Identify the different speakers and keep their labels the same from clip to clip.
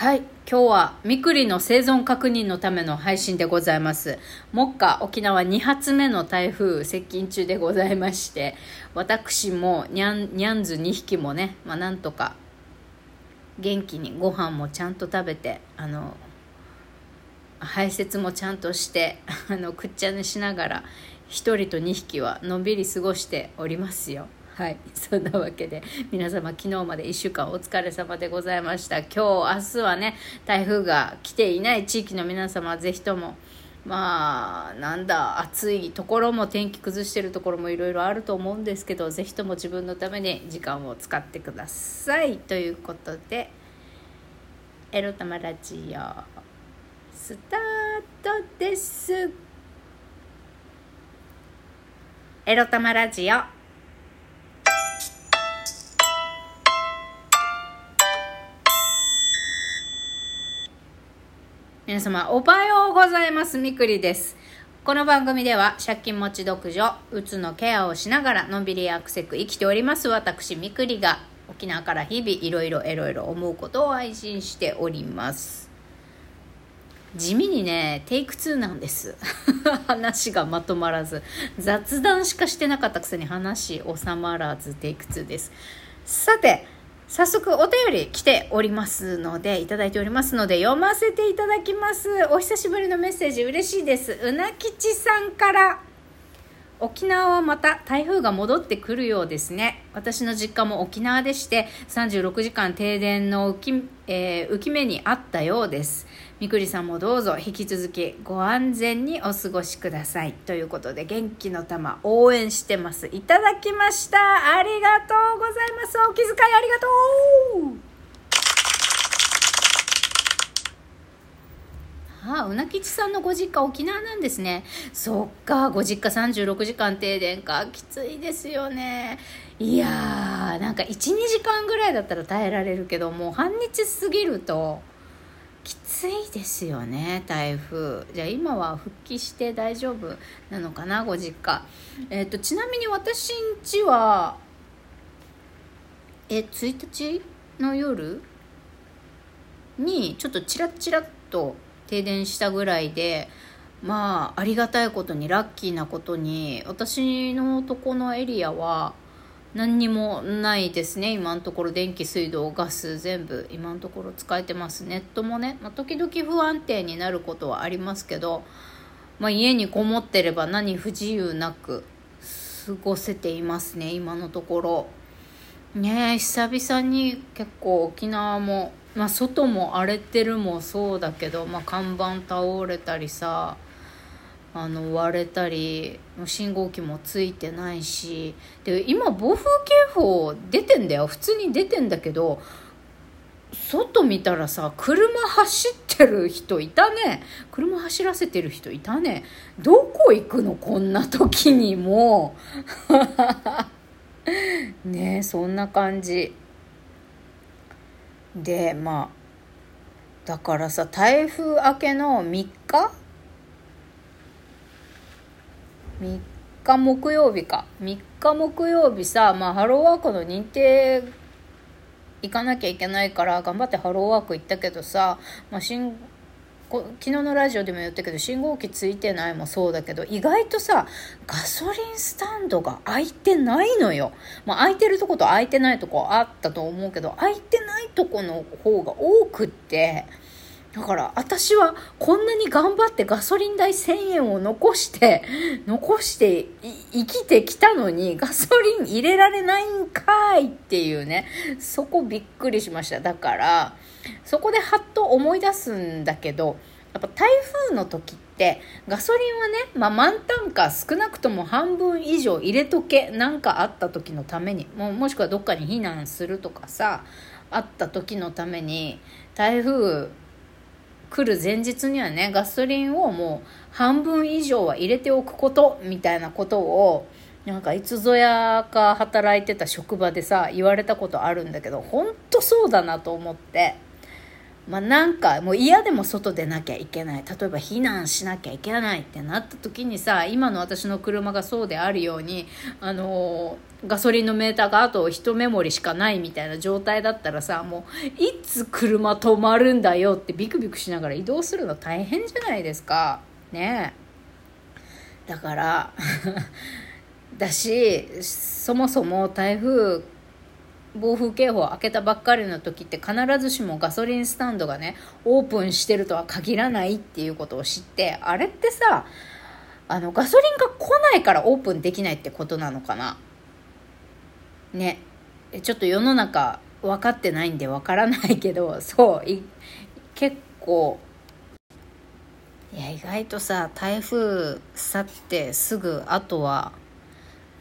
Speaker 1: はい今日はみくりの生存確認のための配信でございます。目下沖縄2発目の台風接近中でございまして私もにゃんにゃんず2匹もね、まあ、なんとか元気にご飯もちゃんと食べてあの排泄もちゃんとしてあのくっちゃ寝しながら1人と2匹はのんびり過ごしておりますよ。はい。そんなわけで皆様昨日まで1週間お疲れ様でございました。今日明日はね台風が来ていない地域の皆様ぜひともまあなんだ暑いところも天気崩してるところもいろいろあると思うんですけどぜひとも自分のために時間を使ってください。ということで「エロ玉ラジオ」スタートです。エロ玉ラジオ。皆様おはようございます。みくりです。この番組では借金持ち独女うつのケアをしながらのんびりアクセク生きております。私みくりが沖縄から日々いろいろいろいろ思うことを配信しております。地味にねテイク2なんです。話がまとまらず。雑談しかしてなかったくせに話収まらずテイク2です。さて早速お便り来ておりますので、いただいておりますので、読ませていただきます。お久しぶりのメッセージ嬉しいです。うなきちさんから、沖縄はまた台風が戻ってくるようですね。私の実家も沖縄でして、36時間停電の浮き,、えー、浮き目にあったようです。みくりさんもどうぞ引き続きご安全にお過ごしください。ということで元気の玉応援してます。いただきました。ありがとうございます。お気遣いありがとうああ、うなきちさんのご実家沖縄なんですね。そっか、ご実家36時間停電か。きついですよね。いやー、なんか1、2時間ぐらいだったら耐えられるけど、もう半日過ぎると、きついですよね台風。じゃあ今は復帰して大丈夫なのかなご実家。え、ー、とちなみに私んちはえ1日の夜？にちょっとチラッチラッと停電したぐらいでまあありがたいことにラッキーなことに私のとこのエリアは何にもないですね。今のところ電気水道ガス全部今のところ使えてます。ネットもね、まあ、時々不安定になることはありますけど、まあ、家にこもってれば何不自由なく過ごせていますね。今のところ。ね久々に結構沖縄も、まあ、外も荒れてるもそうだけど、ま、看板倒れたりさあの割れたり信号機もついてないしで今暴風警報出てんだよ。普通に出てんだけど外見たらさ車走ってる人いたね。車走らせてる人いたね。どこ行くの？こんな時にも。ねそんな感じ。でまあだからさ台風明けの3日3日木曜日か。3日木曜日さ、まあ、ハローワークの認定行かなきゃいけないから頑張ってハローワーク行ったけどさ、まあ、昨日のラジオでも言ったけど信号機ついてないもそうだけど意外とさガソリンスタンドが空いてないのよ、まあ、空いてるとこと空いてないとこあったと思うけど空いてないとこの方が多くってだから私はこんなに頑張ってガソリン代1000円を残して 残して生きてきたのにガソリン入れられないんかいっていうね。そこびっくりしました。だからそこでハッと思い出すんだけどやっぱ台風の時ってガソリンはね、まあ、満タンか少なくとも半分以上入れとけなんかあった時のためにももしくはどっかに避難するとかさあった時のために台風来る前日にはねガソリンをもう半分以上は入れておくことみたいなことをなんかいつぞやか働いてた職場でさ言われたことあるんだけど本当そうだなと思って。まあ、なんかもう嫌でも外出なきゃいけない。例えば避難しなきゃいけないってなった時にさ今の私の車がそうであるようにあのガソリンのメーターがあと1メモリしかないみたいな状態だったらさもういつ車止まるんだよってビクビクしながら移動するの大変じゃないですか。ね。だから だしそもそも台風暴風警報を開けたばっかりの時って必ずしもガソリンスタンドがねオープンしてるとは限らないっていうことを知ってあれってさあのガソリンが来ないからオープンできないってことなのかな？ね。ちょっと世の中分かってないんで分からないけどそう結構いや意外とさ台風去ってすぐあとは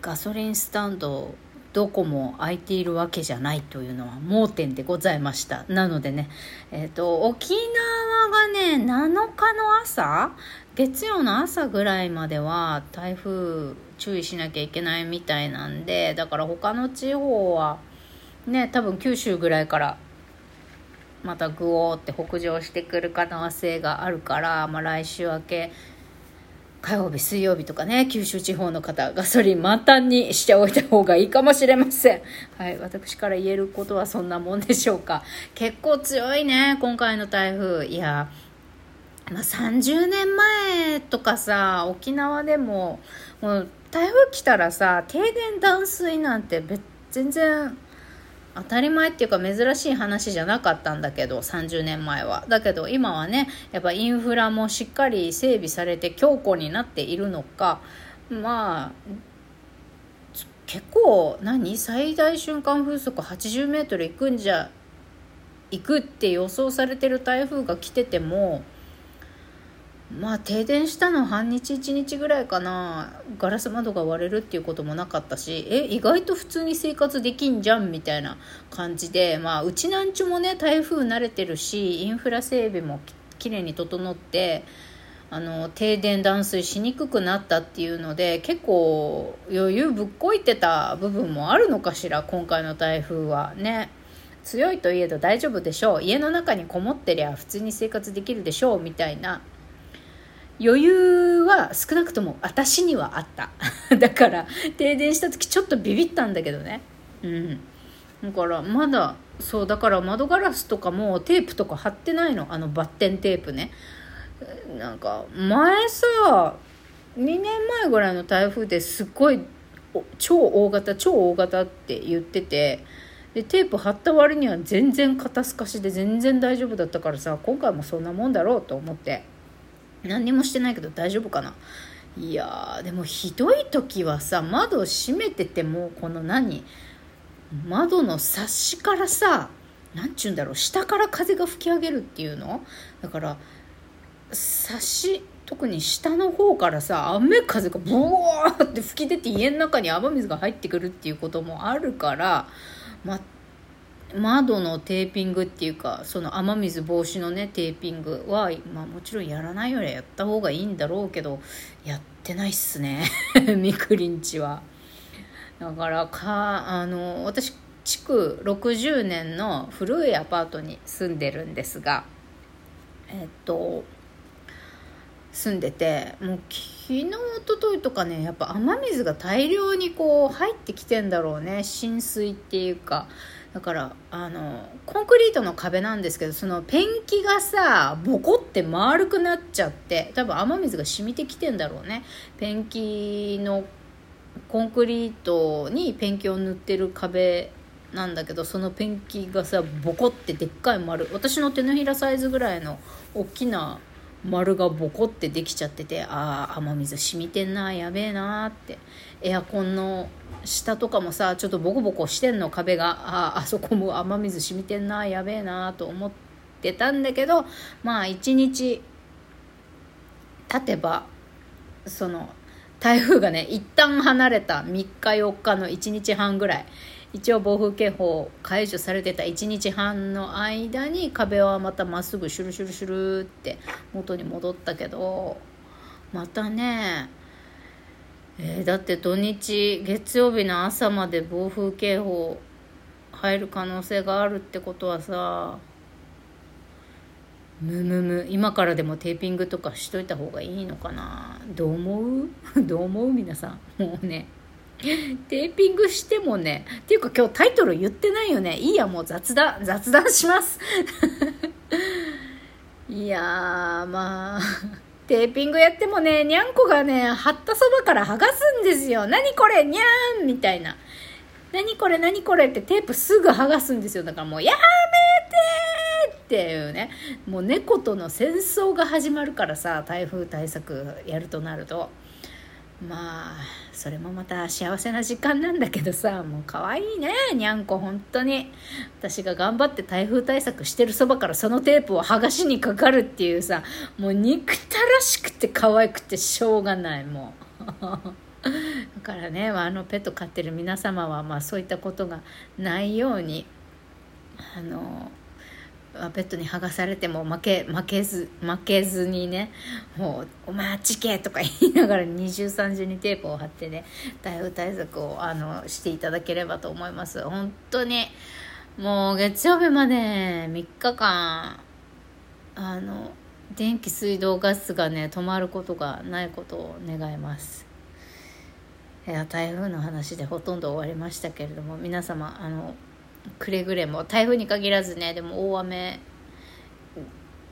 Speaker 1: ガソリンスタンドどこも空いているわけじゃないというのは盲点でございました。なのでねえっ、ー、と沖縄がね7日の朝？月曜の朝ぐらいまでは台風注意しなきゃいけないみたいなんでだから他の地方はね多分九州ぐらいからまたグオーって北上してくる可能性があるから、まあ、来週明け火曜日、水曜日とかね、九州地方の方、ガソリン満タンにしておいた方がいいかもしれません。はい、私から言えることはそんなもんでしょうか。結構強いね、今回の台風。いや、まあ、30年前とかさ、沖縄でも、もう台風来たらさ、停電断水なんて全然当たり前っていうか珍しい話じゃなかったんだけど30年前は。だけど今はねやっぱインフラもしっかり整備されて強固になっているのかまあ結構何最大瞬間風速80メートルいくんじゃ行くって予想されてる台風が来ててもまあ停電したの半日1日ぐらいかな。ガラス窓が割れるっていうこともなかったしえ意外と普通に生活できんじゃんみたいな感じでまあうちなんちゅもね台風慣れてるしインフラ整備もきれいに整ってあの停電断水しにくくなったっていうので結構余裕ぶっこいてた部分もあるのかしら今回の台風は。ね。強いといえど大丈夫でしょう。家の中にこもってりゃ普通に生活できるでしょうみたいな。余裕は少なくとも私にはあった。だから停電した時ちょっとビビったんだけどね。うん。だからまだそうだから窓ガラスとかもテープとか貼ってないの。あのバッテンテープね。なんか前さ2年前ぐらいの台風ですっごい超大型超大型って言っててでテープ貼った割には全然肩透かしで全然大丈夫だったからさ今回もそんなもんだろうと思って。何にもしてないけど大丈夫かな？いやでもひどい時はさ窓閉めててもこの何？窓のサッシからさ何ちゅうんだろう下から風が吹き上げるっていうの？だからサッシ特に下の方からさ雨風がブワーって吹き出て家の中に雨水が入ってくるっていうこともあるからま窓のテーピングっていうかその雨水防止のねテーピングは、まあ、もちろんやらないよりはやった方がいいんだろうけどやってないっすね。みくりんちは。だからかあの私築60年の古いアパートに住んでるんですがえっと住んでてもう昨日一昨日とかねやっぱ雨水が大量にこう入ってきてんだろうね。浸水っていうか。だからあのコンクリートの壁なんですけどそのペンキがさボコって丸くなっちゃって多分雨水が染みてきてんだろうね。ペンキのコンクリートにペンキを塗ってる壁なんだけどそのペンキがさボコってでっかい丸。私の手のひらサイズぐらいの大きな丸がボコってできちゃっててああ雨水染みてんなやべえなって。エアコンの下とかもさちょっとボコボコしてんの壁が。ああそこも雨水染みてんなやべえなと思ってたんだけどまあ一日経てばその台風がね一旦離れた3日4日の1日半ぐらい。一応暴風警報解除されてた1日半の間に壁はまたまっすぐシュルシュルシュルって元に戻ったけどまたねえー、だって土日月曜日の朝まで暴風警報入る可能性があるってことはさむむむ。今からでもテーピングとかしといた方がいいのかな？どう思う？どう思う？皆さん。もうね。テーピングしてもね。っていうか今日タイトル言ってないよね。いいやもう雑談雑談します。いやまあ。テーピングやってもねにゃんこがね貼ったそばから剥がすんですよ。何これ？にゃーん！みたいな。何これ？何これ？ってテープすぐ剥がすんですよ。だからもうやめてっていうね。もう猫との戦争が始まるからさ台風対策やるとなると。まあそれもまた幸せな時間なんだけどさもう可愛いねにゃんこ本当に。私が頑張って台風対策してるそばからそのテープを剥がしにかかるっていうさもう憎たらしくて可愛くてしょうがないもう。だからねあのペット飼ってる皆様は、まあ、そういったことがないようにあのペットに剥がされても負け負けず負けずにねもう「お前あっちけ!」とか言いながら二重三重にテープを貼ってね台風対策をあのしていただければと思います本当にもう月曜日まで3日間あの電気水道ガスがね止まることがないことを願いますいや台風の話でほとんど終わりましたけれども皆様あのくれぐれも台風に限らずねでも大雨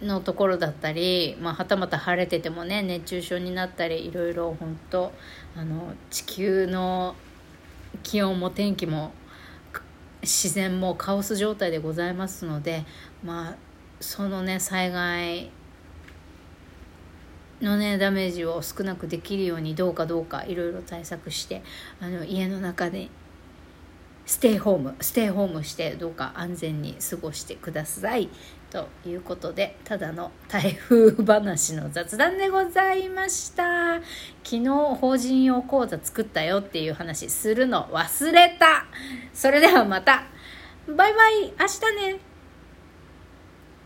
Speaker 1: のところだったり、まあ、はたまた晴れててもね熱中症になったりいろいろ本当あの地球の気温も天気も自然もカオス状態でございますのでまあそのね災害のねダメージを少なくできるようにどうかどうかいろいろ対策してあの家の中でステイホームステイホームしてどうか安全に過ごしてください。ということでただの台風話の雑談でございました。昨日法人用講座作ったよっていう話するの忘れた。それではまた。バイバイ。明日ね。